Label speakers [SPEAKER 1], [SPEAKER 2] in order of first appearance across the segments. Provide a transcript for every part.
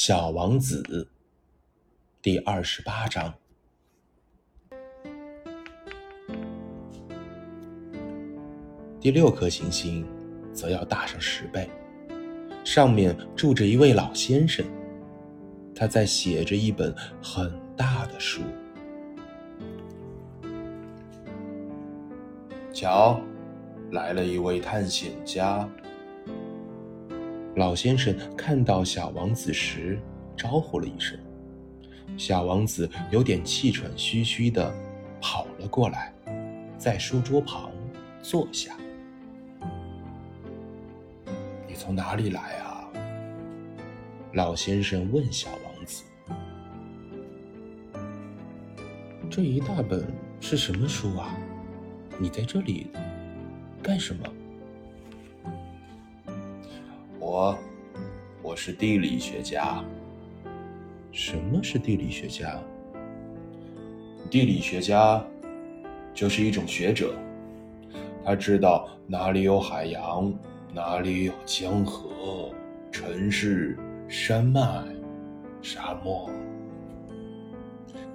[SPEAKER 1] 小王子》第二十八章。第六颗行星则要大上十倍，上面住着一位老先生，他在写着一本很大的书。
[SPEAKER 2] 瞧，来了一位探险家。
[SPEAKER 1] 老先生看到小王子时，招呼了一声。小王子有点气喘吁吁的跑了过来，在书桌旁坐下。
[SPEAKER 2] 你从哪里来啊？
[SPEAKER 1] 老先生问小王子：“这一大本是什么书啊？你在这里干什么？”
[SPEAKER 2] 我，我是地理学家。
[SPEAKER 1] 什么是地理学家？
[SPEAKER 2] 地理学家就是一种学者，他知道哪里有海洋。哪里有江河、城市、山脉、沙漠？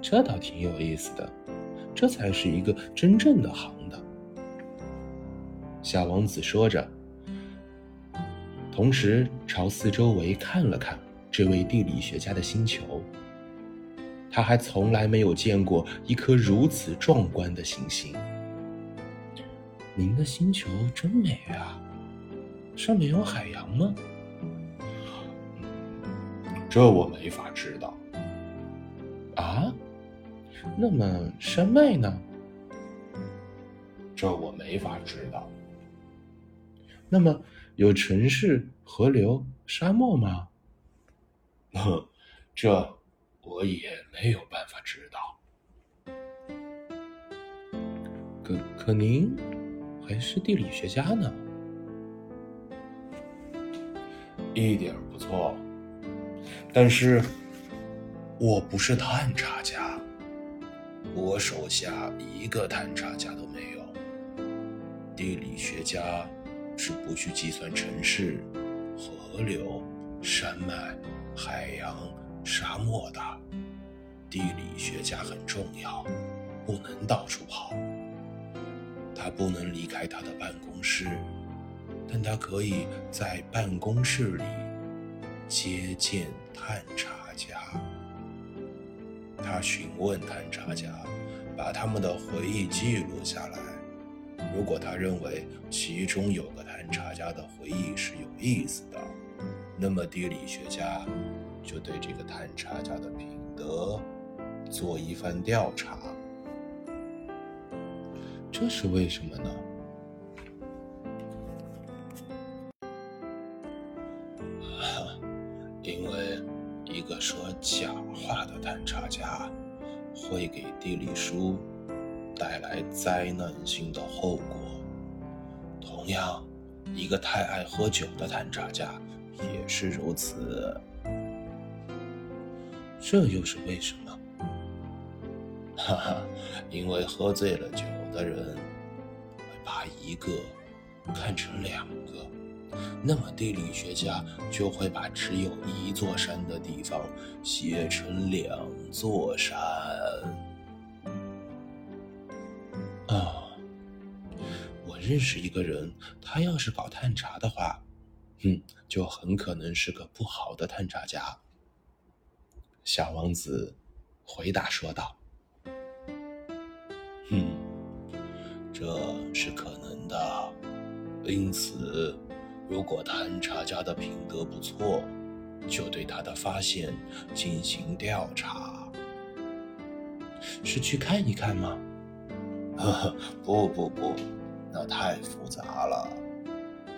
[SPEAKER 1] 这倒挺有意思的，这才是一个真正的行当。小王子说着，同时朝四周围看了看这位地理学家的星球。他还从来没有见过一颗如此壮观的行星。您的星球真美啊！上面有海洋吗？
[SPEAKER 2] 这我没法知道。
[SPEAKER 1] 啊？那么山脉呢？
[SPEAKER 2] 这我没法知道。
[SPEAKER 1] 那么有城市、河流、沙漠吗？
[SPEAKER 2] 呵，这我也没有办法知道。
[SPEAKER 1] 可可您还是地理学家呢？
[SPEAKER 2] 一点不错，但是我不是探查家，我手下一个探查家都没有。地理学家是不去计算城市、河流、山脉、海洋、沙漠的。地理学家很重要，不能到处跑，他不能离开他的办公室。但他可以在办公室里接见探查家，他询问探查家，把他们的回忆记录下来。如果他认为其中有个探查家的回忆是有意思的，那么地理学家就对这个探查家的品德做一番调查。
[SPEAKER 1] 这是为什么呢？
[SPEAKER 2] 因为一个说假话的探查家会给地理书带来灾难性的后果。同样，一个太爱喝酒的探查家也是如此。
[SPEAKER 1] 这又是为什么？
[SPEAKER 2] 哈哈，因为喝醉了酒的人会把一个看成两个。那么地理学家就会把只有一座山的地方写成两座山。
[SPEAKER 1] 啊，我认识一个人，他要是搞探查的话，嗯，就很可能是个不好的探查家。小王子回答说道：“
[SPEAKER 2] 嗯，这是可能的，因此。”如果探查家的品德不错，就对他的发现进行调查。
[SPEAKER 1] 是去看一看吗？
[SPEAKER 2] 呵呵，不不不，那太复杂了。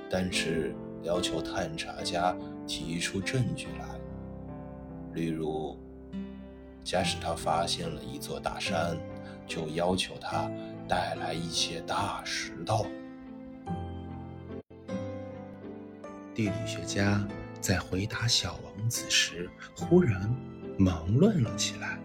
[SPEAKER 2] 但是要求探查家提出证据来，例如，假使他发现了一座大山，就要求他带来一些大石头。
[SPEAKER 1] 地理学家在回答小王子时，忽然忙乱了起来。